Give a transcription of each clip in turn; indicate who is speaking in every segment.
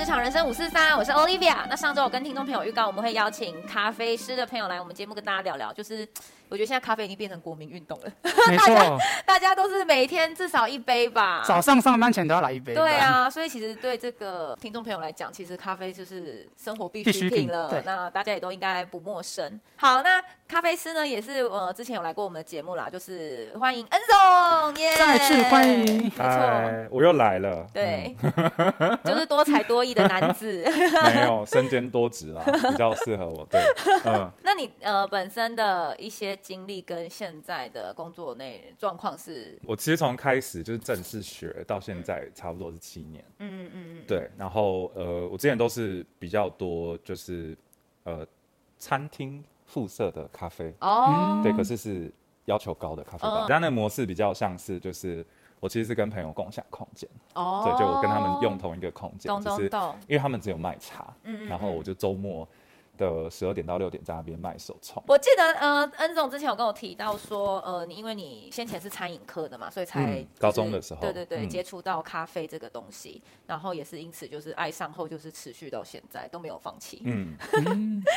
Speaker 1: 职场人生五四三，我是 Olivia。那上周我跟听众朋友预告，我们会邀请咖啡师的朋友来我们节目跟大家聊聊，就是。我觉得现在咖啡已经变成国民运动了，
Speaker 2: 没错，
Speaker 1: 大家都是每天至少一杯吧，
Speaker 2: 早上上班前都要来一杯。
Speaker 1: 对啊，所以其实对这个听众朋友来讲，其实咖啡就是生活必需品了。对，那大家也都应该不陌生。好，那咖啡师呢也是呃之前有来过我们的节目啦，就是欢迎恩总耶，
Speaker 2: 再次欢迎，
Speaker 3: 没错，我又来了。
Speaker 1: 对，就是多才多艺的男子，
Speaker 3: 没有身兼多职啦，比较适合我。对，嗯，
Speaker 1: 那你呃本身的一些。经历跟现在的工作内状况是，
Speaker 3: 我其实从开始就是正式学到现在差不多是七年，嗯嗯嗯对，然后呃，我之前都是比较多就是呃餐厅附设的咖啡。哦，对，可是是要求高的咖啡吧，但那模式比较像是就是我其实是跟朋友共享空间。哦，对，就我跟他们用同一个空间，就是因为他们只有卖茶，嗯，然后我就周末。的十二点到六点在那边卖手冲。
Speaker 1: 我记得呃，恩总之前有跟我提到说，呃，你因为你先前是餐饮科的嘛，所以才、就是嗯、
Speaker 3: 高中的时候，
Speaker 1: 对对对，嗯、接触到咖啡这个东西，然后也是因此就是爱上后，就是持续到现在都没有放弃。嗯，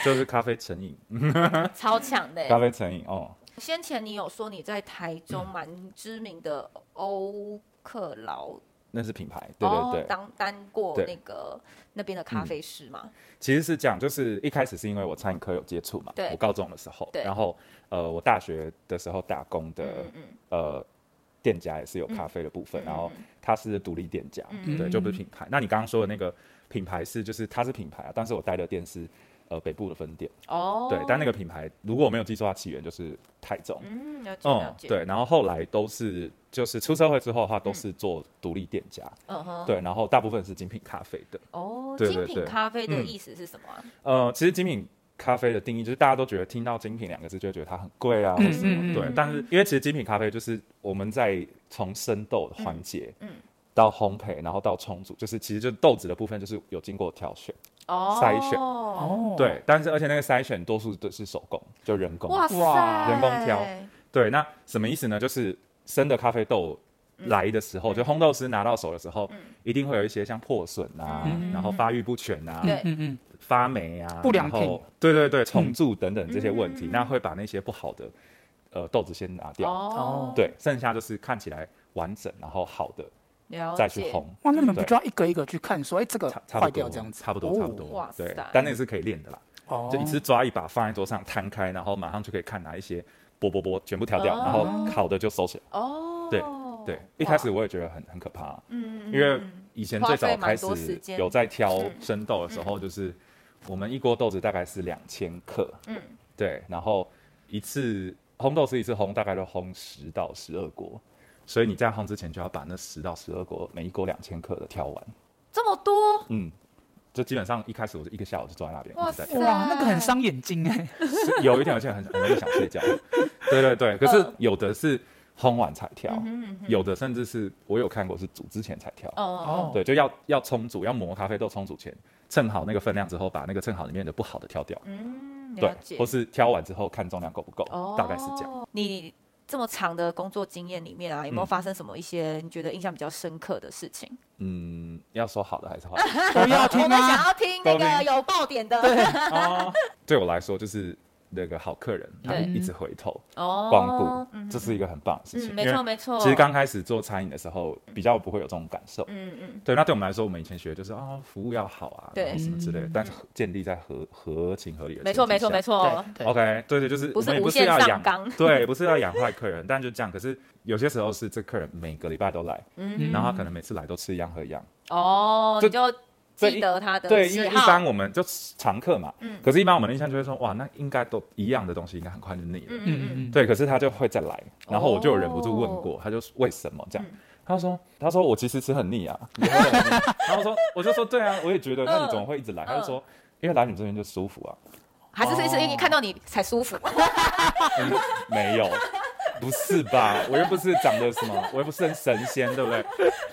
Speaker 3: 就是咖啡成瘾，
Speaker 1: 超强的
Speaker 3: 咖啡成瘾哦。
Speaker 1: 先前你有说你在台中蛮知名的欧克劳。
Speaker 3: 那是品牌，对对对，
Speaker 1: 当当过那个那边的咖啡师嘛？
Speaker 3: 其实是这样，就是一开始是因为我餐饮科有接触嘛，我高中的时候，然后呃，我大学的时候打工的呃店家也是有咖啡的部分，然后它是独立店家，对，就不是品牌。那你刚刚说的那个品牌是，就是它是品牌啊，但是我待的店是。呃，北部的分店。哦，对，但那个品牌如果我没有记错，它起源就是泰中，
Speaker 1: 嗯，了解了解，
Speaker 3: 对，然后后来都是就是出社会之后的话，都是做独立店家，嗯哼，对，然后大部分是精品咖啡的，
Speaker 1: 哦，精品咖啡的意思是什么？
Speaker 3: 呃，其实精品咖啡的定义就是大家都觉得听到精品两个字就会觉得它很贵啊，或什么，对，但是因为其实精品咖啡就是我们在从生豆的环节，嗯，到烘焙，然后到冲煮，就是其实就豆子的部分就是有经过挑选。哦，筛选。哦，对，但是而且那个筛选多数都是手工，就人工，哇塞，人工挑，对，那什么意思呢？就是生的咖啡豆来的时候，就烘豆师拿到手的时候，一定会有一些像破损啊，然后发育不全啊，对，嗯嗯，发霉啊，不良品，对对对，虫蛀等等这些问题，那会把那些不好的呃豆子先拿掉，哦，对，剩下就是看起来完整然后好的。再去烘
Speaker 2: 哇，那你们不就要一个一个去看，说哎，这个坏掉这样子，
Speaker 3: 差不多差不多，对，但那个是可以练的啦，就一次抓一把放在桌上摊开，然后马上就可以看哪一些剥剥剥全部挑掉，然后好的就收起来。哦，对对，一开始我也觉得很很可怕，嗯，因为以前最早开始有在挑生豆的时候，就是我们一锅豆子大概是两千克，嗯，对，然后一次烘豆是一次烘，大概都烘十到十二锅。所以你在烘之前就要把那十到十二锅，每一锅两千克的挑完。
Speaker 1: 这么多？
Speaker 3: 嗯，就基本上一开始我就一个下午就坐在那边。哇塞，
Speaker 2: 哇，那个很伤眼睛哎。
Speaker 3: 有一点，而且很很容易想睡觉。对对对，可是有的是烘完才挑，有的甚至是我有看过是煮之前才挑。哦哦。对，就要要冲煮，要磨咖啡豆冲煮前称好那个分量之后，把那个称好里面的不好的挑掉。嗯，对，或是挑完之后看重量够不够，大概是这样。
Speaker 1: 你。这么长的工作经验里面啊，有没有发生什么一些你觉得印象比较深刻的事情？
Speaker 3: 嗯，要说好的还是坏的？
Speaker 2: 我要听啊！
Speaker 1: 我们想要听那个有爆点的。对，
Speaker 3: 对我来说就是。那个好客人，他一直回头光顾，这是一个很棒的事情。
Speaker 1: 没错没错。
Speaker 3: 其实刚开始做餐饮的时候，比较不会有这种感受。嗯嗯。对，那对我们来说，我们以前学的就是啊，服务要好啊，对什么之类的。但是建立在合合情合理的。
Speaker 1: 没错没错没错。
Speaker 3: OK，对对，就是我们也不是要养，对，不是要养坏客人，但就这样。可是有些时候是这客人每个礼拜都来，然后他可能每次来都吃一样喝一样。哦，
Speaker 1: 就。记得他的
Speaker 3: 对，因为一般我们就常客嘛，嗯，可是，一般我们的印象就会说，哇，那应该都一样的东西，应该很快就腻了，嗯嗯嗯对，可是他就会再来，然后我就忍不住问过，他就为什么？这样？他说，他说我其实吃很腻啊，然后说，我就说对啊，我也觉得，那你怎么会一直来？他就说，因为来你这边就舒服啊，
Speaker 1: 还是是是因为看到你才舒服？
Speaker 3: 没有。不是吧？我又不是长得什么，我又不是很神仙，对不对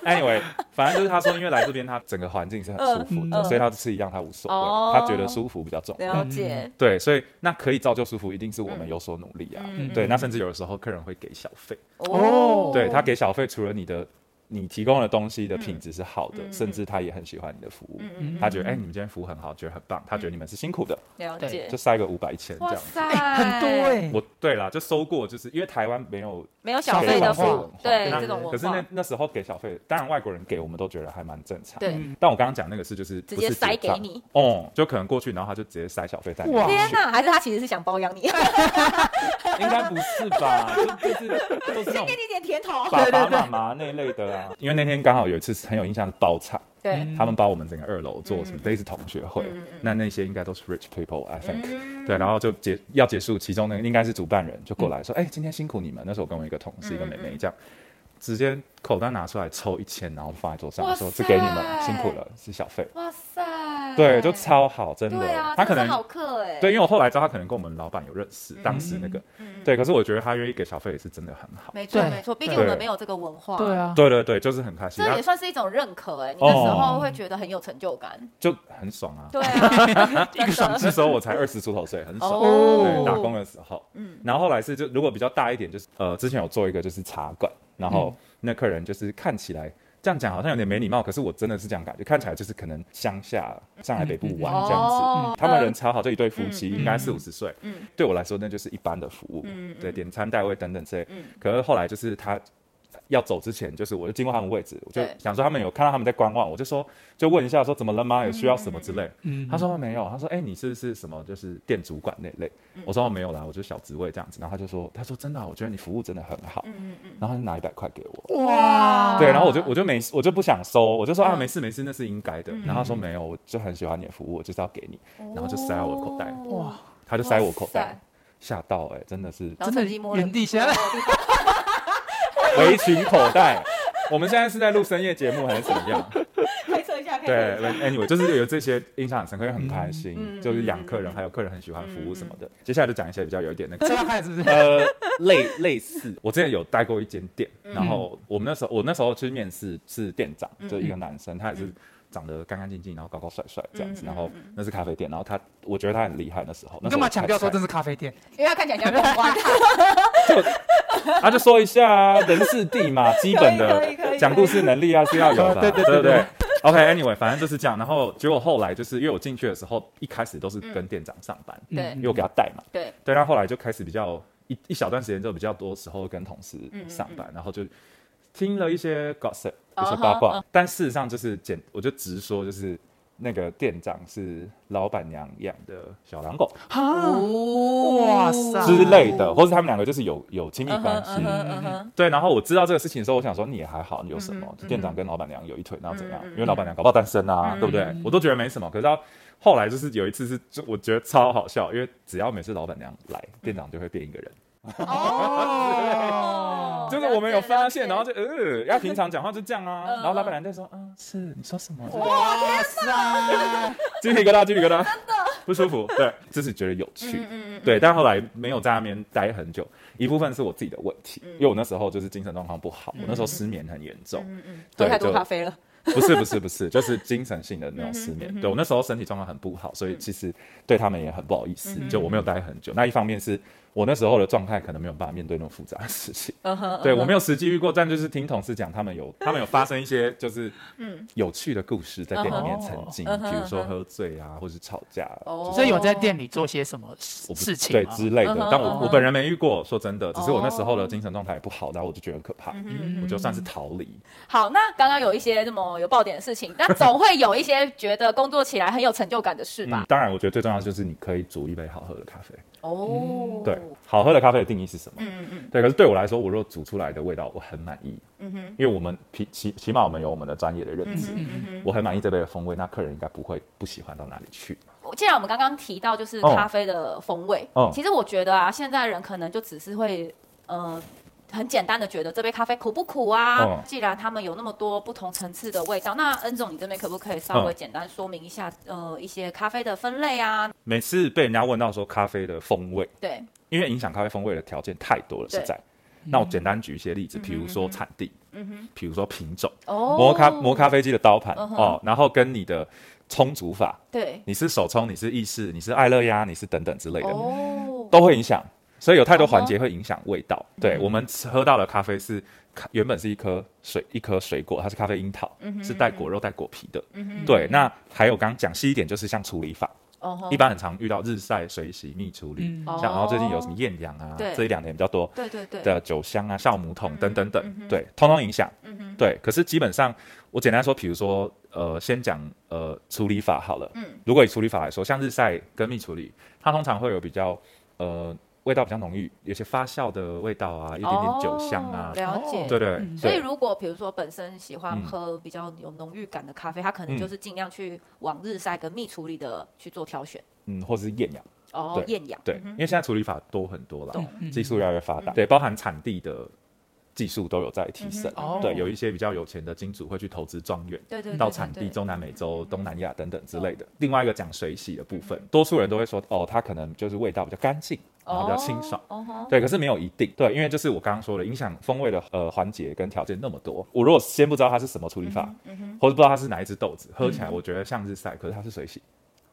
Speaker 3: ？Anyway，反正就是他说，因为来这边他整个环境是很舒服的，所以他吃一样他无所谓，他觉得舒服比较重要。
Speaker 1: 了解。
Speaker 3: 对，所以那可以造就舒服，一定是我们有所努力啊。对，那甚至有的时候客人会给小费。哦。对，他给小费，除了你的你提供的东西的品质是好的，甚至他也很喜欢你的服务，他觉得哎，你们今天服务很好，觉得很棒，他觉得你们是辛苦的，
Speaker 1: 了解，
Speaker 3: 就塞个五百一千这样子，
Speaker 2: 很多哎。
Speaker 3: 我对啦，就收过，就是因为台湾没有
Speaker 1: 没有小费的服务，对这种文化。
Speaker 3: 可是那那时候给小费，当然外国人给我们都觉得还蛮正常。
Speaker 1: 对，
Speaker 3: 但我刚刚讲那个是就是
Speaker 1: 直接塞给你，
Speaker 3: 哦，就可能过去，然后他就直接塞小费在你。
Speaker 1: 天哪，还是他其实是想包养你？
Speaker 3: 应该不是吧？就是都是
Speaker 1: 先给你点甜头，
Speaker 3: 爸爸妈妈那一类的啊。因为那天刚好有一次很有印象的包场，
Speaker 1: 对，
Speaker 3: 他们包我们整个二楼做什么类似同学会，那那些应该都是 rich people，I think。对，然后就结要结束，其中那个应该是主办人就过来说：“哎，今天辛苦你们。”那时候我跟我一个同事，一个妹妹这样。直接口袋拿出来抽一千，然后放在桌上说：“这给你们，辛苦了，是小费。”哇塞，对，就超好，真的。他可能
Speaker 1: 好客哎。
Speaker 3: 对，因为我后来知道他可能跟我们老板有认识，当时那个，对。可是我觉得他愿意给小费也是真的很好。
Speaker 1: 没错没错，毕竟我们没有这个文化。
Speaker 2: 对啊，
Speaker 3: 对对对，就是很开心。
Speaker 1: 这也算是一种认可哎，你那时候会觉得很有成就感，
Speaker 3: 就很爽啊。
Speaker 1: 对啊，
Speaker 3: 一个爽。那时候我才二十出头岁，很爽。对，打工的时候，嗯。然后后来是就如果比较大一点，就是呃，之前有做一个就是茶馆，然后。那客人就是看起来这样讲好像有点没礼貌，可是我真的是这样感觉，看起来就是可能乡下上海北部玩这样子，他们人超好，这一对夫妻应该四五十岁，对我来说那就是一般的服务，对，点餐带位等等之类，可是后来就是他。要走之前，就是我就经过他们位置，我就想说他们有看到他们在观望，我就说就问一下说怎么了吗？有需要什么之类？嗯，他说没有，他说哎，你是不是什么就是店主管那类？我说没有啦，我就小职位这样子。然后他就说他说真的，我觉得你服务真的很好。嗯嗯，然后他就拿一百块给我。哇，对，然后我就我就没我就不想收，我就说啊没事没事，那是应该的。然后他说没有，我就很喜欢你的服务，我就是要给你，然后就塞我口袋。哇，他就塞我口袋，吓到哎，真的是
Speaker 2: 真的原地下来。
Speaker 3: 围裙口袋，我们现在是在录深夜节目还是怎么样？
Speaker 1: 开车一下，
Speaker 3: 对，Anyway，就是有这些印象很深刻，又很开心，就是养客人，还有客人很喜欢服务什么的。接下来就讲一些比较有一点那个，
Speaker 2: 是不是？
Speaker 3: 呃，类类似，我之前有带过一间店，然后我们那时候，我那时候去面试是店长，就一个男生，他也是长得干干净净，然后高高帅帅这样子，然后那是咖啡店，然后他，我觉得他很厉害。那时候，
Speaker 2: 你干嘛强调说这是咖啡店？
Speaker 1: 因为他看起来像红花。
Speaker 3: 就啊，就说一下啊，人事地嘛，基本的 讲故事能力啊是要有的，对对对对。OK，Anyway，反正就是这样。然后结果后来就是因为我进去的时候，一开始都是跟店长上班，对，因为我给他带嘛，对对。然后后来就开始比较一一小段时间就比较多时候跟同事上班，然后就听了一些 gossip，一些八卦，但事实上就是简，我就直说就是。那个店长是老板娘养的小狼狗，哇塞之类的，或是他们两个就是有有亲密关系，对。然后我知道这个事情的时候，我想说你也还好，你有什么？店长跟老板娘有一腿，然后怎样？因为老板娘搞不好单身啊，对不对？我都觉得没什么。可是到后来就是有一次是，就我觉得超好笑，因为只要每次老板娘来，店长就会变一个人。哦，就是我们有发现，然后就呃，要平常讲话就这样啊，然后老板娘就说，嗯，是你说什么？哇塞，鸡皮疙瘩，鸡皮疙瘩，真的。不舒服。对，就是觉得有趣，对，但后来没有在那边待很久，一部分是我自己的问题，因为我那时候就是精神状况不好，我那时候失眠很严重，嗯嗯，
Speaker 1: 喝太多咖啡了。
Speaker 3: 不是不是不是，就是精神性的那种失眠。对，我那时候身体状况很不好，所以其实对他们也很不好意思，就我没有待很久。那一方面是。我那时候的状态可能没有办法面对那么复杂的事情，对，我没有实际遇过，但就是听同事讲，他们有 他们有发生一些就是嗯。有趣的故事在店里面曾经，比如说喝醉啊，或是吵架，哦。
Speaker 2: 所以有在店里做些什么事情
Speaker 3: 对之类的。但我我本人没遇过，说真的，只是我那时候的精神状态也不好，然后我就觉得很可怕，我就算是逃离。
Speaker 1: 好，那刚刚有一些这么有爆点的事情，那总会有一些觉得工作起来很有成就感的事吧？
Speaker 3: 当然，我觉得最重要的就是你可以煮一杯好喝的咖啡。哦，对，好喝的咖啡的定义是什么？嗯嗯对，可是对我来说，我如果煮出来的味道我很满意，嗯哼，因为我们起起起码我们有我们的专业的认知，嗯哼，我很满意这杯的风味，那客人应该不会不喜欢到哪里去。
Speaker 1: 既然我们刚刚提到就是咖啡的风味，哦，其实我觉得啊，现在人可能就只是会，呃。很简单的觉得这杯咖啡苦不苦啊？哦、既然他们有那么多不同层次的味道，那恩总你这边可不可以稍微简单说明一下，嗯、呃，一些咖啡的分类啊？
Speaker 3: 每次被人家问到说咖啡的风味，
Speaker 1: 对，
Speaker 3: 因为影响咖啡风味的条件太多了，实在。那我简单举一些例子，比如说产地，嗯哼，比如说品种，哦，磨咖磨咖啡机的刀盘，哦，然后跟你的冲煮法，对，你是手冲，你是意式，你是爱乐压，你是等等之类的，哦，都会影响。所以有太多环节会影响味道。对，我们喝到的咖啡是原本是一颗水一颗水果，它是咖啡樱桃，是带果肉带果皮的。对，那还有刚刚讲细一点，就是像处理法，一般很常遇到日晒、水洗、蜜处理，
Speaker 2: 嗯。
Speaker 3: 像然后最近有什么艳阳啊，
Speaker 1: 对。
Speaker 3: 这一两年比较多
Speaker 1: 对对对，
Speaker 3: 的酒香啊、酵母桶等等等对，通通影响。
Speaker 1: 嗯哼，
Speaker 3: 对，可是基本上我简单说，比如说呃，先讲呃处理法好了。
Speaker 1: 嗯。
Speaker 3: 如果以处理法来说，像日晒跟蜜处理，它通常会有比较呃味道比较浓郁，有些发酵的味道啊，一点点酒香啊。
Speaker 1: 哦，了解。
Speaker 3: 对对
Speaker 2: 嗯
Speaker 1: 所以，如果比如说本身喜欢
Speaker 3: 嗯。
Speaker 1: 喝比较有浓郁感的咖啡，它可能就是尽量去往日晒跟蜜处理的去做挑选。
Speaker 3: 嗯，或者是厌氧，
Speaker 1: 哦，
Speaker 3: 对
Speaker 1: 厌氧。
Speaker 3: 对，因为现在处理法多很多了技术越来越发达，对，包含产地的技术都有在提升。
Speaker 1: 嗯，
Speaker 3: 对，
Speaker 2: 哦
Speaker 3: 有一些比较有钱的金主会去投资庄园。
Speaker 1: 对对，对
Speaker 3: 到产地，中南美洲、东南亚等等之类的。另外一个讲水洗的部分，多数人都会说，哦，它可能就是味道比较干净，然后比较清爽。对，可是没有一定，对，因为就是我刚刚说的，影响风味的呃环节跟条件那么多，我如果先不知道它是什么处理法，
Speaker 1: 嗯
Speaker 3: 或者不知道它是哪一只豆子，喝起来我觉得像日晒，可是它是水洗，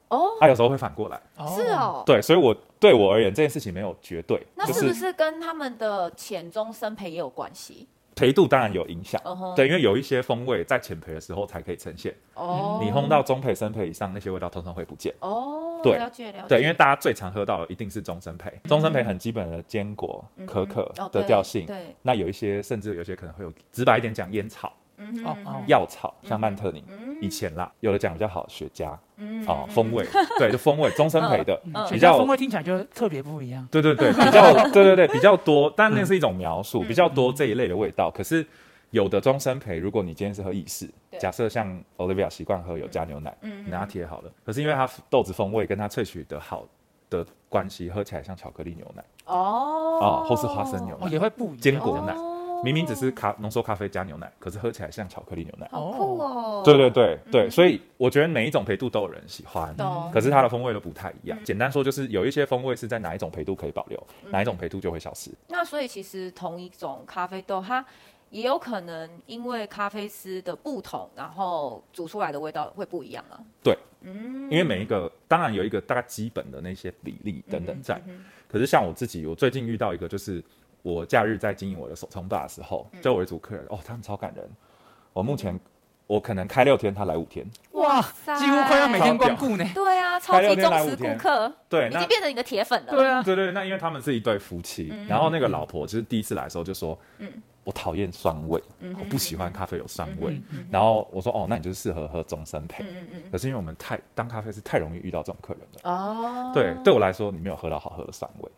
Speaker 1: 哦，
Speaker 3: 它有时候会反过来。
Speaker 1: 是，哦。
Speaker 3: 对，所以我对我而言这件事情没有绝对，那是
Speaker 1: 不是跟他们的浅中生培也有关系？
Speaker 3: 培度当然有影
Speaker 1: 响。
Speaker 3: 对，因为有一些风味在浅培的时候才可以呈现，
Speaker 1: 哦，
Speaker 3: 你烘到中培、深培以上，那些味道通常会不见。
Speaker 1: 哦，
Speaker 3: 对
Speaker 1: 了解了解，
Speaker 3: 对，因为大家最常喝到的一定是中深培，中深培很基本的坚果、可可
Speaker 1: 哦
Speaker 3: 的调性。
Speaker 1: 对，
Speaker 3: 那有一些甚至有些可能会有直白一点讲烟草、
Speaker 1: 嗯
Speaker 2: 哦哦
Speaker 3: 药草，像曼特宁，
Speaker 1: 嗯
Speaker 3: 以前啦，有的讲比较好，雪茄
Speaker 1: 嗯
Speaker 3: 哦，风味，对，就风味中深焙的
Speaker 1: 嗯
Speaker 3: 比
Speaker 2: 较风味听起来就特别不一样。
Speaker 3: 对对 对，比较对对对比较多，但那是一种描述，
Speaker 1: 嗯。
Speaker 3: 比较多这一类的味道。可是有的中深焙，如果你今天是喝意式，假设像 Olivia 习惯喝有加牛奶，
Speaker 1: 嗯。
Speaker 3: 拿铁好了，可是因为它豆子风味跟它萃取的好的关系，喝起来像巧克力牛奶。
Speaker 1: 哦。
Speaker 3: 哦，或是花生牛
Speaker 2: 哦，
Speaker 3: 奶、
Speaker 2: 也会不一样。
Speaker 3: 坚果牛奶，
Speaker 1: 哦
Speaker 3: 明明只是咖浓缩咖啡加牛奶，可是喝起来像巧克力牛奶。
Speaker 1: 好酷哦，
Speaker 3: 对对对对，所以我觉得每一种培度都有人喜欢。
Speaker 1: 懂，
Speaker 3: 可是它的风味都不太一样。
Speaker 1: 嗯
Speaker 3: 简单说，就是有一些风味是在哪一种培度可以保留，哪一种培度就会消失。
Speaker 1: 那所以其实同一种咖啡豆，它也有可能因为咖啡师的不同，然后煮出来的味道会不一样啊。
Speaker 3: 对，
Speaker 1: 嗯，
Speaker 3: 因为每一个当然有一个大概基本的那些比例等等在，
Speaker 1: 嗯
Speaker 3: 可是像我自己，我最近遇到一个，就是我假日在经营我的手冲吧的时候，
Speaker 1: 嗯。
Speaker 3: 就我一组客人，哦，他们超感人。我目前我可能开六天，他来五天，
Speaker 2: 哇，
Speaker 1: 塞。
Speaker 2: 几乎快要每天光顾呢。
Speaker 1: 对啊，超级忠实顾客，
Speaker 3: 对，
Speaker 1: 已
Speaker 3: 那
Speaker 1: 经变成你的铁粉了。
Speaker 2: 对啊，
Speaker 3: 对对，那因为他们是一对夫妻，
Speaker 1: 嗯。
Speaker 3: 然后那个老婆就是第一次来的时候就说，
Speaker 1: 嗯
Speaker 3: 我讨厌酸味，
Speaker 1: 嗯
Speaker 3: 我不喜欢咖啡有酸味。然后我说，哦，那你就是适合喝中深焙。
Speaker 1: 嗯。嗯嗯
Speaker 3: 可是因为我们太当咖啡是太容易遇到这种客人了。
Speaker 1: 哦，
Speaker 3: 对，对我来说，你没有喝到好喝的酸味。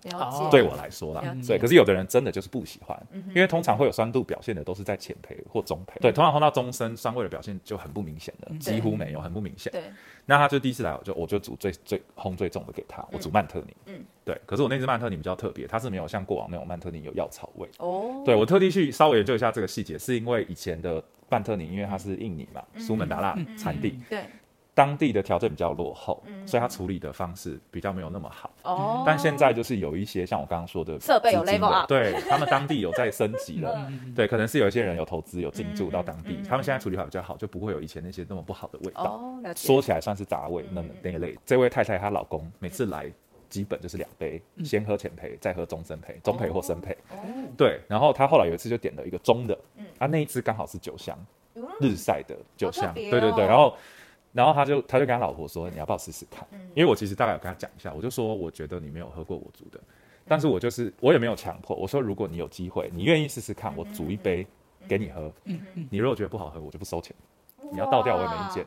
Speaker 3: 对我来说啦。对，可是有的人真的就是不喜
Speaker 1: 欢，
Speaker 3: 因为通常会有酸度表现的都是在浅焙或中焙，对，通常喝到中深酸味的表现就很不明显的，几乎没有，很不明显。
Speaker 1: 对，
Speaker 3: 那他就第一次来，我就我就煮最最烘最重的给他，我煮曼特宁，
Speaker 1: 嗯。
Speaker 3: 对，可是我那只曼特宁比较特别，它是没有像过往那种曼特宁有药草味，
Speaker 1: 哦，
Speaker 3: 对我特地去稍微研究一下这个细节，是因为以前的范特宁，因为它是印尼嘛，苏门答腊产地，
Speaker 1: 对，
Speaker 3: 当地的条件比较落后，
Speaker 1: 嗯。
Speaker 3: 所以它处理的方式比较没有那么好。
Speaker 1: 哦，
Speaker 3: 但现在就是有一些像我刚刚说的
Speaker 1: 设备有
Speaker 3: 资金的
Speaker 1: level up
Speaker 3: 对他们当地有在升级了，
Speaker 2: 嗯。
Speaker 3: 对，可能是有一些人有投资有进驻到当地，他们现在处理法比较好，就不会有以前那些那么不好的味道。
Speaker 1: 哦，
Speaker 3: 说起来算是杂味那
Speaker 1: 嗯。
Speaker 3: 那一类。这位太太她老公每次来基本就是两杯，先喝浅焙，再喝中深焙，中焙或深焙。
Speaker 1: 哦，
Speaker 3: 对，然后他后来有一次就点了一个中的
Speaker 1: 嗯，
Speaker 3: 啊那一次刚好是酒香，
Speaker 1: 嗯
Speaker 3: 日晒的酒香，
Speaker 1: 好特别哦
Speaker 3: 对对对，然后。然后他就他就跟他老婆说：“你要不要试试看？”
Speaker 1: 嗯
Speaker 3: 因为我其实大概有跟他讲一下，我就说我觉得你没有喝过我煮的，但是我就是我也没有强迫。我说如果你有机会，你愿意试试看，我煮一杯给你喝。
Speaker 2: 嗯嗯，
Speaker 3: 你如果觉得不好喝，我就不收钱。你要倒掉我也没意见。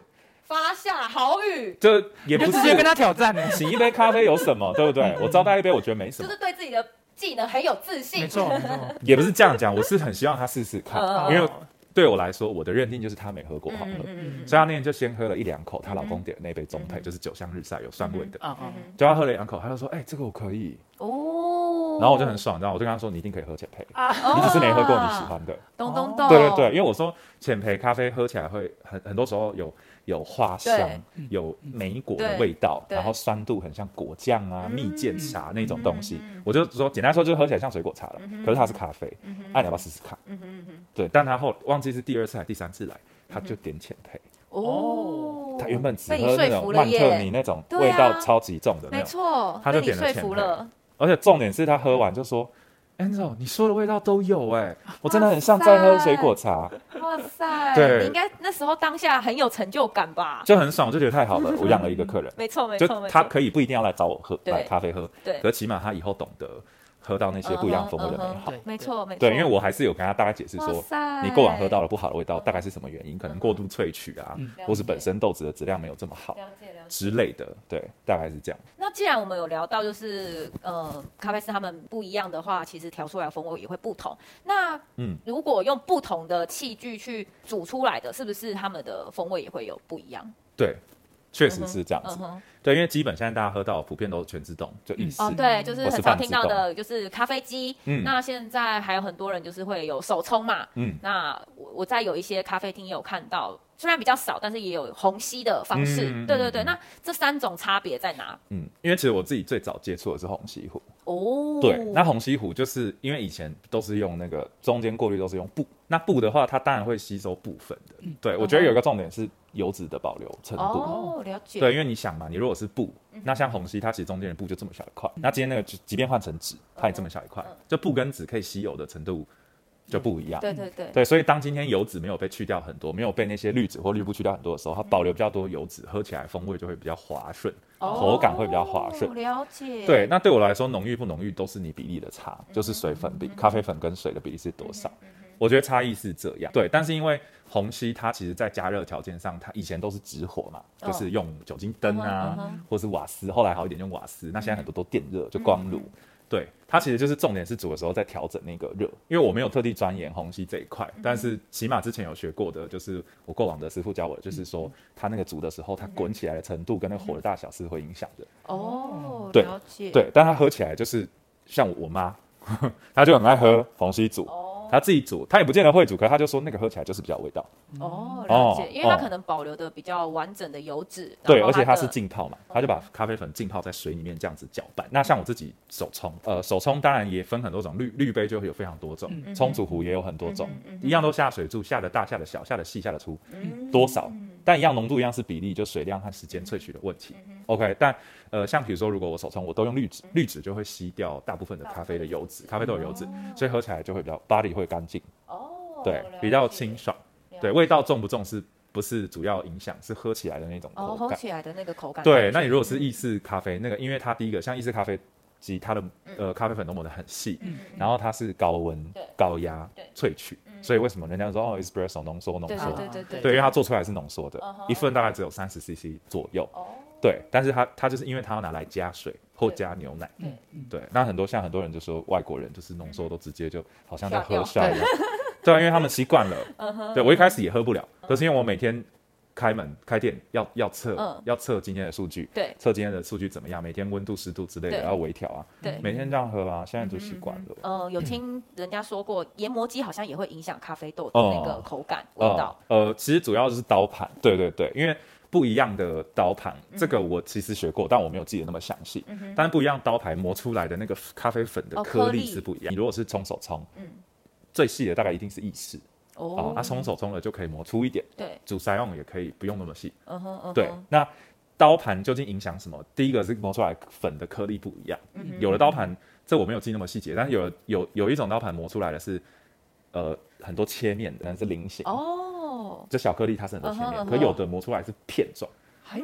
Speaker 1: 发下好语，
Speaker 3: 这也不
Speaker 2: 是直接跟他挑战呢。
Speaker 3: 请一杯咖啡有什么，对不对？我招待一杯，我觉得没什么
Speaker 1: 就是，对自己的技能很有自信，
Speaker 2: 没错没错，
Speaker 3: 也不是这样讲。我是很希望他试试看，
Speaker 1: 嗯
Speaker 3: 因为对我来说，我的认定就是他没喝过好喝。
Speaker 1: 嗯
Speaker 3: 所以他那天就先喝了一两口，她老公点的那杯中配，就是酒香日晒有酸味的。
Speaker 2: 嗯嗯，
Speaker 3: 就他喝了两口，他就说：“哎、这个我可以。
Speaker 1: 哦，
Speaker 3: 然后我就很爽，然后我就跟他说：“你一定可以喝浅焙，
Speaker 1: 哦，
Speaker 3: 你只是没喝过你喜欢的。
Speaker 1: 咚咚咚，
Speaker 3: 对对对，因为我说浅焙咖啡喝起来会很很多时候有有花香，有莓果的味道，然后酸度很像果酱啊、
Speaker 1: 嗯。
Speaker 3: 蜜饯茶那种东西。我就说简单说就是喝起来像水果茶了可是它是咖啡，
Speaker 1: 嗯哼。
Speaker 3: 哎，你要不要试试看？对，但他后忘记是第二次还是第三次来，他就点浅焙。
Speaker 1: 哦，
Speaker 3: 他原本只喝那种曼特尼那
Speaker 1: 种
Speaker 3: 味道超级重的那
Speaker 1: 没
Speaker 3: 种，
Speaker 1: 错，
Speaker 3: 他就点了浅焙而且重点是他喝完就说：“ Angel，你说的味道都有哎，我真的很像在喝水果茶。
Speaker 1: 哇塞，
Speaker 3: 对，
Speaker 1: 你应该那时候当下很有成就感吧？
Speaker 3: 就很爽，我就觉得太好了，我养了一个客人。
Speaker 1: 没错没错，
Speaker 3: 就他可以不一定要来找我喝买咖啡喝，对，可起码他以后懂得。喝到那些不一样风味的美好，
Speaker 1: 没错没错。
Speaker 3: 对，因为我还是有跟他大概解释说，你过往喝到了不好的味道，大概是什么原因？可能过度萃取啊，或是本身豆子的质量没有这么好，了解了解之类的。对，大概是这样。
Speaker 1: 那既然我们有聊到，就是呃，咖啡师他们不一样的话，其实调出来的风味也会不同。那嗯，如果用不同的器具去煮出来的，是不是他们的风味也会有不一样？
Speaker 3: 对。确实是这样子，对，因为基本现在大家喝到普遍都是全自动，就意式，
Speaker 1: 哦，对，就是很常听到的，就是咖啡机。嗯，那现在还有很多人就是会有手冲嘛，嗯，那我我在有一些咖啡厅也有看到，虽然比较少，但是也有虹吸的方式。对对对，那这三种差别在哪？
Speaker 3: 嗯，因为其实我自己最早接触的是虹吸壶。哦，对，那虹吸壶就是因为以前都是用那个中间过滤都是用布，那布的话它当然会吸收部分的。对，我觉得有一个重点是。油脂的保留程度
Speaker 1: 哦，了解。
Speaker 3: 对，因为你想嘛，你如果是布，那像虹吸，它其实中间的布就这么小一块。那今天那个，即便换成纸，它也这么小一块，就布跟纸可以吸油的程度就不一样。
Speaker 1: 对对对。
Speaker 3: 对，所以当今天油脂没有被去掉很多，没有被那些滤纸或滤布去掉很多的时候，它保留比较多油脂，喝起来风味就会比较滑顺，口感会比较滑顺。
Speaker 1: 了解。
Speaker 3: 对，那对我来说，浓郁不浓郁都是你比例的差，就是水粉比咖啡粉跟水的比例是多少。我觉得差异是这样，对，但是因为虹吸它其实在加热条件上，它以前都是直火嘛，就是用酒精灯啊，或是瓦斯，后来好一点用瓦斯，那现在很多都电热，就光炉，对，它其实就是重点是煮的时候在调整那个热，因为我没有特地钻研虹吸这一块，但是起码之前有学过的，就是我过往的师傅教我的，就是说它那个煮的时候，它滚起来的程度跟那个火的大小是会影响的。
Speaker 1: 哦，
Speaker 3: 对，对，但它喝起来就是像我妈，她就很爱喝虹吸煮。他自己煮，他也不见得会煮，可是他就说那个喝起来就是比较有味道。
Speaker 1: 哦，了解，因为他可能保留的比较完整的油脂。
Speaker 3: 对，而且它是浸泡嘛，他就把咖啡粉浸泡在水里面这样子搅拌。那像我自己手冲，呃，手冲当然也分很多种，滤滤杯就会有非常多种，冲煮壶也有很多种，一样都下水柱，下的大，下的小，下的细，下的粗，多少，但一样浓度一样是比例，就水量和时间萃取的问题。OK，但呃，像比如说如果我手冲，我都用滤纸，滤纸就会吸掉大部分的咖啡的油脂，咖啡豆的油脂，所以喝起来就会比较 body 会。会干净哦，对，比较清爽，对，味道重不重是不是主要影响？是喝起来的那种口感，
Speaker 1: 喝起来的那个口感。
Speaker 3: 对，那你如果是意式咖啡，那个因为它第一个像意式咖啡机，它的呃咖啡粉都磨得很细，然后它是高温高压萃取，所以为什么人家说哦，espresso 浓缩浓缩？对对对对，因为它做出来是浓缩的，一份大概只有三十 CC 左右。对，但是它它就是因为他要拿来加水或加牛奶，对，对，那很多像很多人就说外国人就是浓缩都直接就好像在喝水一样，对啊，因为他们习惯了，对我一开始也喝不了，可是因为我每天开门开店要要测要测今天的数据，对，测今天的数据怎么样，每天温度湿度之类的要微调啊，对，每天这样喝啊，现在就习惯了。
Speaker 1: 嗯，有听 人家说过研磨机好像也会影响咖啡豆的那个口感味道，
Speaker 3: 呃，其实主要就是刀盘，对对对，因为。不一样的刀盘，这个我其实学过，但我没有记得那么详细。但是不一样刀盘磨出来的那个咖啡粉的颗粒是不一样。你如果是冲手冲，最细的大概一定是意式哦。那冲手冲了就可以磨粗一点。对，煮塞用也可以不用那么细。嗯哼，对。那刀盘究竟影响什么？第一个是磨出来粉的颗粒不一样。有的刀盘，这我没有记那么细节，但是有有有一种刀盘磨出来的是，呃，很多切面的，但是菱形。哦。这小颗粒它是很多切面，可有的磨出来是片状，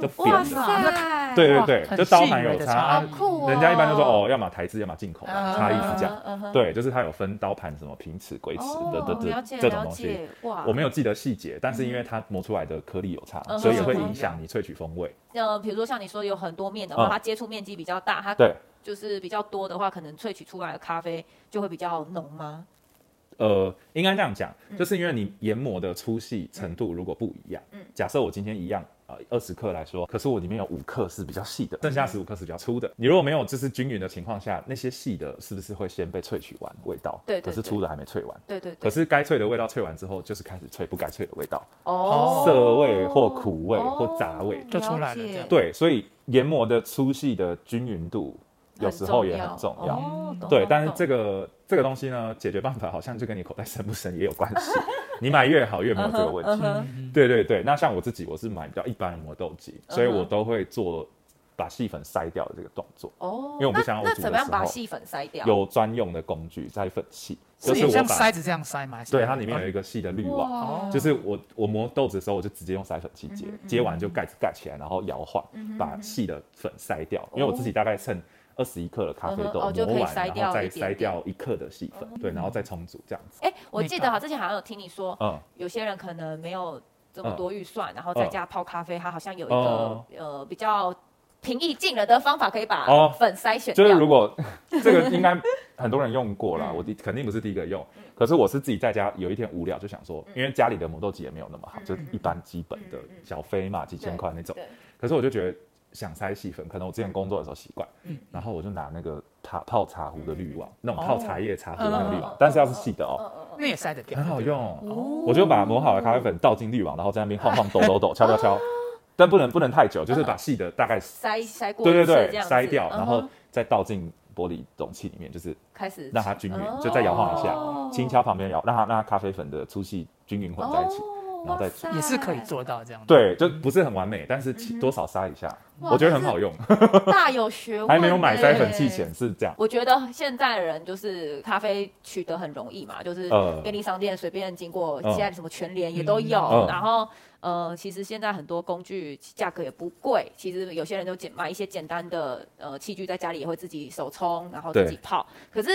Speaker 3: 就扁的。对对对，就刀盘有差，人家一般都说哦，要么台制，要么进口，差异是这样。对，就是它有分刀盘什么平齿、鬼齿的的的这种东西。我没有记得细节，但是因为它磨出来的颗粒有差，所以也会影响你萃取风味。
Speaker 1: 呃，比如说像你说有很多面的话，它接触面积比较大，它对就是比较多的话，可能萃取出来的咖啡就会比较浓吗？
Speaker 3: 呃，应该这样讲，就是因为你研磨的粗细程度如果不一样，嗯，假设我今天一样，呃，二十克来说，可是我里面有五克是比较细的，剩下十五克是比较粗的。你如果没有就是均匀的情况下，那些细的是不是会先被萃取完味道？对，可是粗的还没萃完。对对。可是该萃的味道萃完之后，就是开始萃不该萃的味道。哦。涩味或苦味或杂味
Speaker 2: 就出来了。
Speaker 3: 对，所以研磨的粗细的均匀度。有时候也很重要，哦、对，但是这个这个东西呢，解决办法好像就跟你口袋深不深也有关系。你买越好越没有这个问题。对对对，那像我自己，我是买比较一般的磨豆机，所以我都会做把细粉筛掉的这个动作。
Speaker 1: 哦，
Speaker 3: 因为我不想要
Speaker 1: 那怎么样把细粉筛掉？
Speaker 3: 有专用的工具筛粉器，
Speaker 2: 就是我像筛子这样筛吗？
Speaker 3: 对，它里面有一个细的滤网，就是我我磨豆子的时候，我就直接用筛粉器接，接完就盖子盖起来，然后摇晃，把细的粉筛掉。因为我自己大概称。二十一克的咖啡豆磨完，然后再筛掉一克的细粉，对，然后再冲煮这样子。
Speaker 1: 哎，我记得哈，之前好像有听你说，嗯，有些人可能没有这么多预算，然后在家泡咖啡，他好像有一个呃比较平易近人的方法，可以把粉筛选掉。
Speaker 3: 就是如果这个应该很多人用过了，我第肯定不是第一个用，可是我是自己在家有一天无聊就想说，因为家里的磨豆机也没有那么好，就一般基本的小飞嘛，几千块那种。可是我就觉得。想筛细粉，可能我之前工作的时候习惯，嗯，然后我就拿那个茶泡茶壶的滤网，那种泡茶叶茶壶的那个滤网，但是要是细的哦，
Speaker 2: 那也筛得掉，
Speaker 3: 很好用。我就把磨好的咖啡粉倒进滤网，然后在那边晃晃抖抖抖，敲敲敲，但不能不能太久，就是把细的大概
Speaker 1: 筛筛过，
Speaker 3: 对对对，筛掉，然后再倒进玻璃容器里面，就是开始让它均匀，就再摇晃一下，轻敲旁边摇，让它让它咖啡粉的粗细均匀混在一起。然后再
Speaker 2: 也是可以做到这样，
Speaker 3: 对，就不是很完美，但是多少杀一下，我觉得很好用，
Speaker 1: 大有学问。
Speaker 3: 还没有买筛粉器前是这样。
Speaker 1: 我觉得现在的人就是咖啡取得很容易嘛，就是便利商店随便经过，现在什么全联也都有。然后呃，其实现在很多工具价格也不贵，其实有些人就简买一些简单的呃器具，在家里也会自己手冲，然后自己泡。可是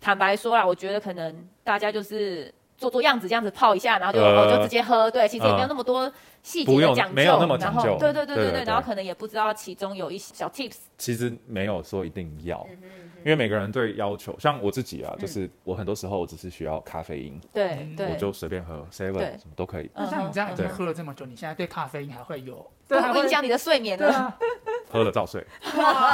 Speaker 1: 坦白说啦，我觉得可能大家就是。做做样子，这样子泡一下，然后就哦就直接喝。对，其实也没有那么多细节的讲究，
Speaker 3: 没有那么讲究。
Speaker 1: 对对对对对，然后可能也不知道其中有一些小 tips。
Speaker 3: 其实没有说一定要，因为每个人对要求，像我自己啊，就是我很多时候我只是需要咖啡因，
Speaker 1: 对对，
Speaker 3: 我就随便喝，seven 什么都可以。
Speaker 2: 像你这样已经喝了这么久，你现在对咖啡因还会有
Speaker 1: 对会影响你的睡眠呢？
Speaker 3: 喝了照睡，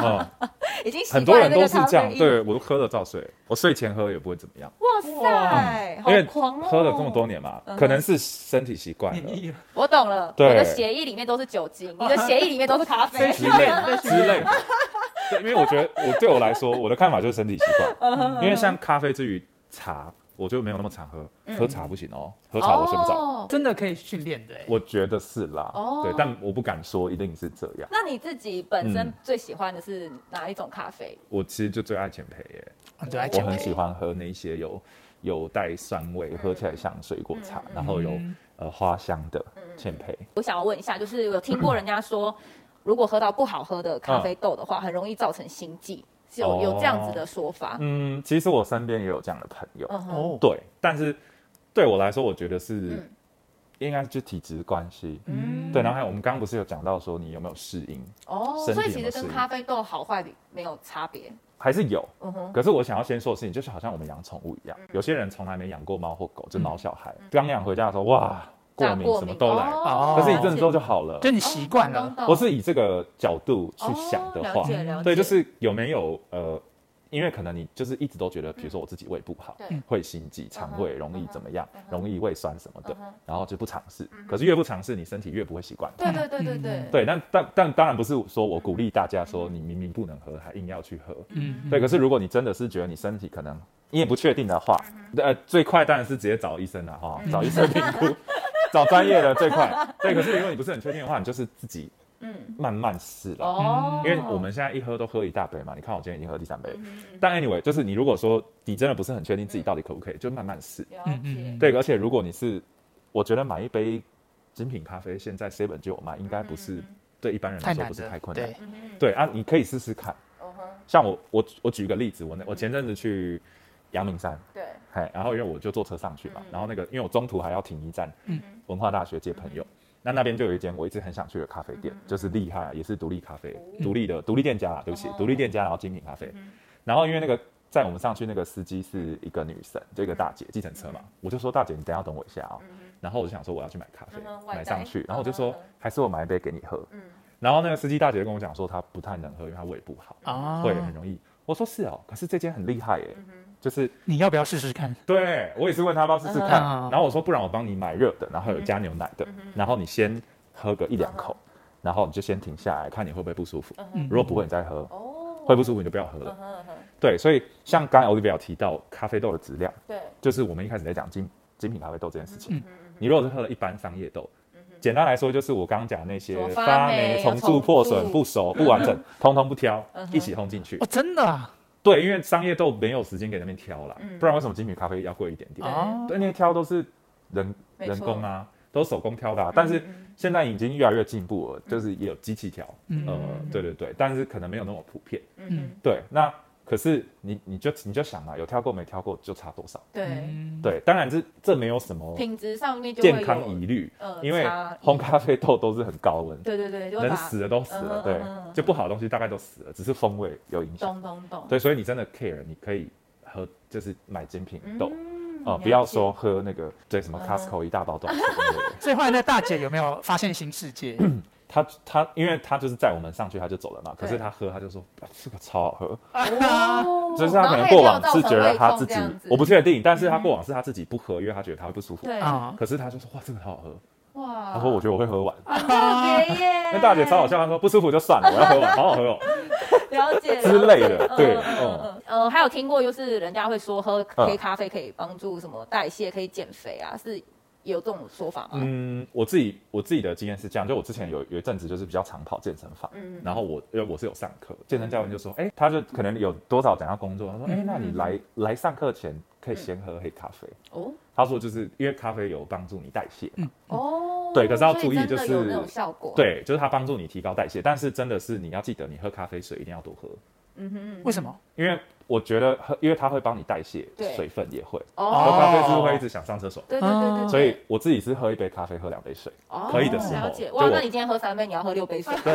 Speaker 3: 已经很多人都是这样，对我都喝了照睡，我睡前喝也不会怎么样。
Speaker 1: 哇塞，
Speaker 3: 因为喝了这么多年嘛，可能是身体习惯了。
Speaker 1: 我懂了，我的血液里面都是酒精，你的血液里面都是咖啡
Speaker 3: 之类 之类。对，因为我觉得我对我来说，我的看法就是身体习惯。因为像咖啡之于茶。我就没有那么常喝，喝茶不行哦，喝茶我睡不着，
Speaker 2: 真的可以训练的。
Speaker 3: 我觉得是啦，对，但我不敢说一定是这样。
Speaker 1: 那你自己本身最喜欢的是哪一种咖啡？
Speaker 3: 我其实就最爱浅焙耶，我很喜欢喝那些有有带酸味，喝起来像水果茶，然后有呃花香的浅焙。
Speaker 1: 我想要问一下，就是有听过人家说，如果喝到不好喝的咖啡豆的话，很容易造成心悸。有有这样子的说法，
Speaker 3: 嗯，其实我身边也有这样的朋友，哦，对，但是对我来说，我觉得是应该是体质关系，嗯，对，然后还有我们刚刚不是有讲到说你有没有适应，
Speaker 1: 哦，所以其实跟咖啡豆好坏没有差别，
Speaker 3: 还是有，嗯哼，可是我想要先说的事情就是，好像我们养宠物一样，有些人从来没养过猫或狗，就猫小孩。刚养回家的时候，哇。过敏什么都来，可是一阵子之后就好了，
Speaker 2: 就你习惯了。
Speaker 3: 我是以这个角度去想的话，对，就是有没有呃，因为可能你就是一直都觉得，比如说我自己胃不好，会心悸、肠胃容易怎么样，容易胃酸什么的，然后就不尝试。可是越不尝试，你身体越不会习惯。
Speaker 1: 对对对对对。
Speaker 3: 对，但但但当然不是说我鼓励大家说你明明不能喝，还硬要去喝。嗯。对，可是如果你真的是觉得你身体可能你也不确定的话，呃，最快当然是直接找医生了哈，找医生评估。找专业的最快，对。可是如果你不是很确定的话，你就是自己嗯慢慢试了。哦。因为我们现在一喝都喝一大杯嘛，你看我今天已经喝第三杯。但 anyway，就是你如果说你真的不是很确定自己到底可不可以，就慢慢试。嗯嗯。对，而且如果你是，我觉得买一杯精品咖啡，现在 seven 就有卖，应该不是对一般人来说不是太困难。对。对啊，你可以试试看。像我我我举个例子，我那我前阵子去阳明山。对。然后因为我就坐车上去嘛，然后那个因为我中途还要停一站，嗯。文化大学接朋友，那那边就有一间我一直很想去的咖啡店，就是厉害，也是独立咖啡，独立的独立店家啦，对不起，独立店家，然后精品咖啡，然后因为那个在我们上去那个司机是一个女生，就一个大姐，计程车嘛，我就说大姐你等下等我一下啊，然后我就想说我要去买咖啡，买上去，然后我就说还是我买一杯给你喝，嗯。然后那个司机大姐就跟我讲说她不太能喝，因为她胃不好，会很容易，我说是哦，可是这间很厉害耶。就是
Speaker 2: 你要不要试试看？
Speaker 3: 对，我也是问他要不要试试看，然后我说不然我帮你买热的，然后有加牛奶的，然后你先喝个一两口，然后你就先停下来看你会不会不舒服，如果不会你再喝，会不舒服你就不要喝了。对，所以像刚才 Olivia 提到咖啡豆的质量，对，就是我们一开始在讲精精品咖啡豆这件事情，你如果是喝了一般商业豆，简单来说，就是我刚刚讲那些发霉、虫蛀、破损、不熟、不完整，通通不挑，一起烘进去。
Speaker 2: 哦，真的啊？
Speaker 3: 对，因为商业豆没有时间给那边挑了，不然为什么精品咖啡要贵一点点？对，那些挑都是人人工啊，都手工挑的。但是现在已经越来越进步了，就是也有机器挑。呃，对对对，但是可能没有那么普遍。嗯，对，那。可是你你就你就想嘛，有挑过没挑过就差多少？
Speaker 1: 对
Speaker 3: 对，当然这这没有什么
Speaker 1: 品质上面
Speaker 3: 健康疑虑，因为烘咖啡豆都是很高温，
Speaker 1: 对对对，
Speaker 3: 能死的都死了，对，就不好的东西大概都死了，只是风味有影响。
Speaker 1: 懂懂懂。
Speaker 3: 对，所以你真的 care，你可以喝就是买精品豆哦，不要说喝那个对什么 Costco 一大包多少钱。
Speaker 2: 所以后来那大姐有没有发现新世界？
Speaker 3: 他他，因为他就是载我们上去，他就走了嘛。可是他喝，他就说这个超好喝。就是他可能过往是觉得他自己，我不确定，但是他过往是他自己不喝，因为他觉得他会不舒服。对。可是他就说哇，这个好好喝。哇。他说我觉得我会喝完。那大姐超好笑，他说不舒服就算了，我要喝完，好好喝哦。
Speaker 1: 了解。
Speaker 3: 之类的，对，嗯
Speaker 1: 嗯。还有听过就是人家会说喝黑咖啡可以帮助什么代谢，可以减肥啊，是。有这种说法吗？
Speaker 3: 嗯，我自己我自己的经验是这样，就我之前有有一阵子就是比较常跑健身房，嗯，然后我因为我是有上课，健身教练就说，哎，他就可能有多少等下工作，他说，哎，那你来来上课前可以先喝黑咖啡。哦。他说就是因为咖啡有帮助你代谢，嗯哦，对，可是要注意就是
Speaker 1: 有那种效果，
Speaker 3: 对，就是它帮助你提高代谢，但是真的是你要记得你喝咖啡水一定要多喝，
Speaker 2: 嗯哼，为什么？
Speaker 3: 因为。我觉得喝，因为它会帮你代谢，水分也会。哦喝咖啡是不是会一直想上厕所？
Speaker 1: 对对对对。
Speaker 3: 所以我自己是喝一杯咖啡，喝两杯水，可以的时候。
Speaker 1: 了解。哇，那你今天喝三杯，你要喝六杯水。
Speaker 3: 对。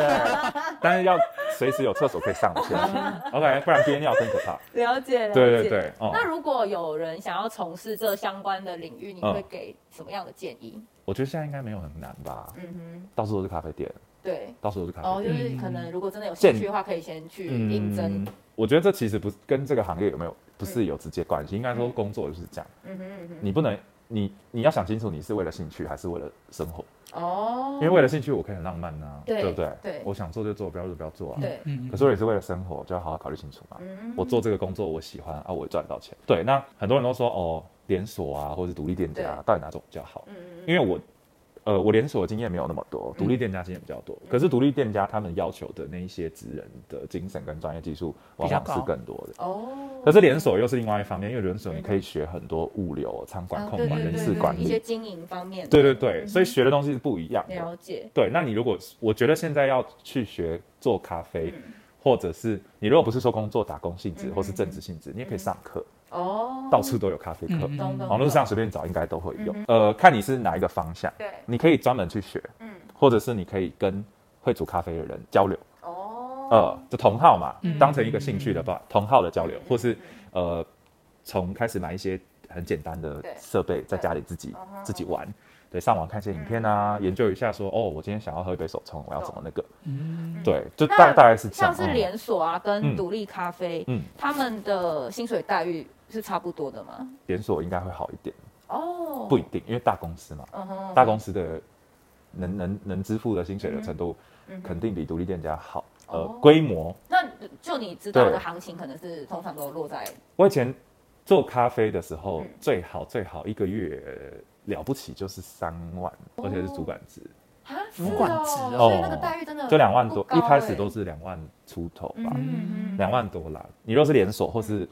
Speaker 3: 但是要随时有厕所可以上的。OK，不然憋尿更可怕。
Speaker 1: 了解。
Speaker 3: 对对对。
Speaker 1: 那如果有人想要从事这相关的领域，你会给什么样的建议？
Speaker 3: 我觉得现在应该没有很难吧。嗯哼。到处都是咖啡店。
Speaker 1: 对。
Speaker 3: 到处都是咖啡。
Speaker 1: 哦，就是可能如果真的有兴趣的话，可以先去应征。
Speaker 3: 我觉得这其实不跟这个行业有没有不是有直接关系，应该说工作就是这样。嗯哼嗯哼。你不能，你你要想清楚，你是为了兴趣还是为了生活？哦。因为为了兴趣，我可以很浪漫呐，对不对？对。我想做就做，不要就不要做啊。对。可是我也是为了生活，就要好好考虑清楚嘛。嗯。我做这个工作我喜欢啊，我也赚得到钱。对。那很多人都说哦，连锁啊，或者是独立店家，到底哪种比较好？嗯嗯。因为我。呃，我连锁的经验没有那么多，独立店家经验比较多。嗯、可是独立店家他们要求的那一些职人的精神跟专业技术，往往是更多的。哦。可是连锁又是另外一方面，因为连锁你可以学很多物流、仓管控管、人事管理，
Speaker 1: 一些经营方面。
Speaker 3: 对对对，所以学的东西是不一样的。
Speaker 1: 了解。
Speaker 3: 对，那你如果我觉得现在要去学做咖啡，嗯、或者是你如果不是说工作打工性质，或是正职性质，你也可以上课。哦，到处都有咖啡课，网络上随便找应该都会有。呃，看你是哪一个方向，对，你可以专门去学，嗯，或者是你可以跟会煮咖啡的人交流。哦，呃，就同好嘛，当成一个兴趣的吧，同好的交流，或是呃，从开始买一些很简单的设备，在家里自己自己玩。对，上网看一些影片啊，研究一下，说哦，我今天想要喝一杯手冲，我要怎么那个？嗯，对，就大大概是这样。像
Speaker 1: 是连锁啊，跟独立咖啡，嗯，他们的薪水待遇是差不多的吗？
Speaker 3: 连锁应该会好一点哦，不一定，因为大公司嘛，大公司的能能能支付的薪水的程度，肯定比独立店家好。呃，规模，
Speaker 1: 那就你知道的行情，可能是通常都落在。
Speaker 3: 我以前做咖啡的时候，最好最好一个月。了不起就是三万，而且是主管职
Speaker 1: 啊，主管职哦，所以那个待遇真的
Speaker 3: 就两万多，一开始都是两万出头吧，两万多啦。你若是连锁或是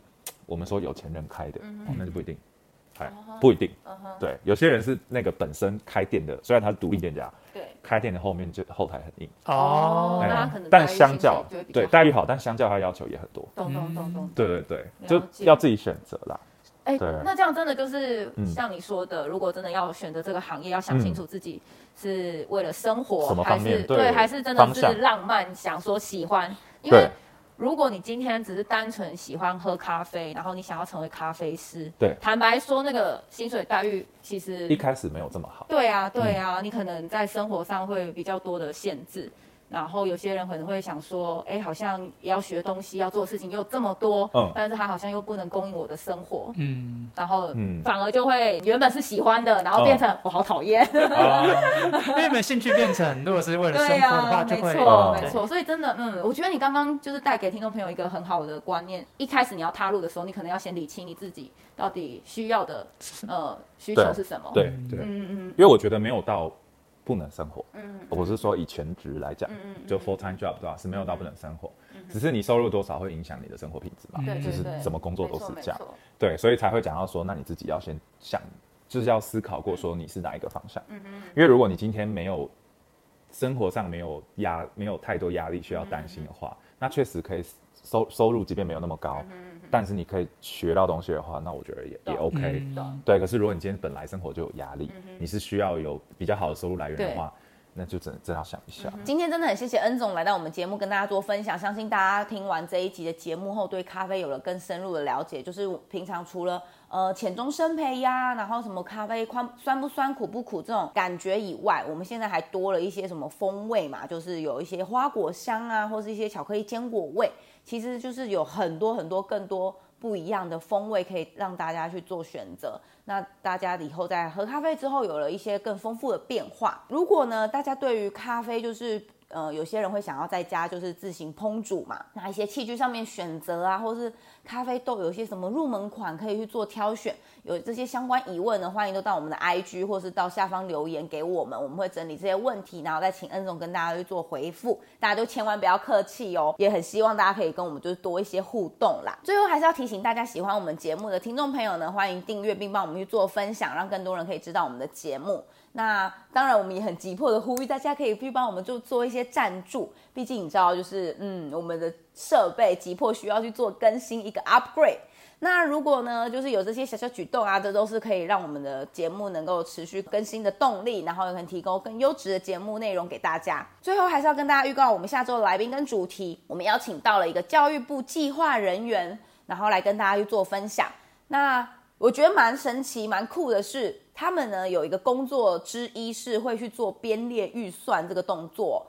Speaker 3: 我们说有钱人开的，那就不一定，哎，不一定。对，有些人是那个本身开店的，虽然他是独立店家，对，开店的后面就后台很硬。
Speaker 1: 哦，那可能
Speaker 3: 但相较对待遇好，但相较他要求也很多，咚咚咚咚，对对对，就要自己选择啦。
Speaker 1: 哎，那这样真的就是像你说的，如果真的要选择这个行业，要想清楚自己是为了生活，还是对，还是真的是浪漫，想说喜欢。因为如果你今天只是单纯喜欢喝咖啡，然后你想要成为咖啡师，对，坦白说，那个薪水待遇其实
Speaker 3: 一开始没有这么好。
Speaker 1: 对啊，对啊，你可能在生活上会比较多的限制。然后有些人可能会想说，哎，好像要学东西，要做事情又这么多，嗯，但是他好像又不能供应我的生活，嗯，然后反而就会原本是喜欢的，然后变成我好讨厌，
Speaker 2: 原本兴趣变成如果是为了生活的话，就会，
Speaker 1: 没错，没错，所以真的，嗯，我觉得你刚刚就是带给听众朋友一个很好的观念，一开始你要踏入的时候，你可能要先理清你自己到底需要的呃需求是什么，
Speaker 3: 对对，嗯嗯，因为我觉得没有到。不能生活。嗯，我是说以全职来讲，就 full time job 对吧？是没有到不能生活，只是你收入多少会影响你的生活品质嘛。对，就是什么工作都是这样。对，所以才会讲到说，那你自己要先想，就是要思考过说你是哪一个方向。嗯，因为如果你今天没有生活上没有压，没有太多压力需要担心的话，那确实可以收收入，即便没有那么高。但是你可以学到东西的话，那我觉得也也 OK，对。可是如果你今天本来生活就有压力，你是需要有比较好的收入来源的话，那就真真要想一下。
Speaker 4: 今天真的很谢谢恩总来到我们节目跟大家做分享，相信大家听完这一集的节目后，对咖啡有了更深入的了解。就是平常除了呃浅中深焙呀，然后什么咖啡宽酸不酸苦不苦这种感觉以外，我们现在还多了一些什么风味嘛，就是有一些花果香啊，或是一些巧克力坚果味。其实就是有很多很多更多不一样的风味可以让大家去做选择。那大家以后在喝咖啡之后，有了一些更丰富的变化。如果呢，大家对于咖啡就是。呃，有些人会想要在家就是自行烹煮嘛，那一些器具上面选择啊，或是咖啡豆有一些什么入门款可以去做挑选，有这些相关疑问呢，欢迎都到我们的 IG 或是到下方留言给我们，我们会整理这些问题，然后再请恩总跟大家去做回复，大家就千万不要客气哦，也很希望大家可以跟我们就是多一些互动啦。最后还是要提醒大家，喜欢我们节目的听众朋友呢，欢迎订阅并帮我们去做分享，让更多人可以知道我们的节目。那当然，我们也很急迫的呼吁大家可以去帮我们就做一些赞助，毕竟你知道，就是嗯，我们的设备急迫需要去做更新一个 upgrade。那如果呢，就是有这些小小举动啊，这都是可以让我们的节目能够持续更新的动力，然后也可以提供更优质的节目内容给大家。最后还是要跟大家预告，我们下周的来宾跟主题，我们邀请到了一个教育部计划人员，然后来跟大家去做分享。那我觉得蛮神奇、蛮酷的是。他们呢有一个工作之一是会去做编列预算这个动作，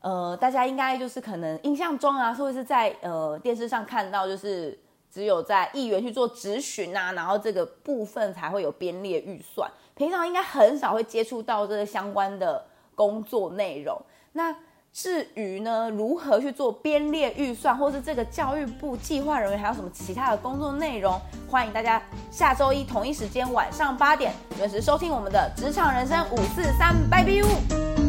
Speaker 4: 呃，大家应该就是可能印象中啊，或者是在呃电视上看到，就是只有在议员去做质询啊，然后这个部分才会有编列预算，平常应该很少会接触到这个相关的工作内容。那至于呢，如何去做编列预算，或是这个教育部计划人员还有什么其他的工作内容，欢迎大家下周一同一时间晚上八点准时收听我们的职场人生五四三，拜拜。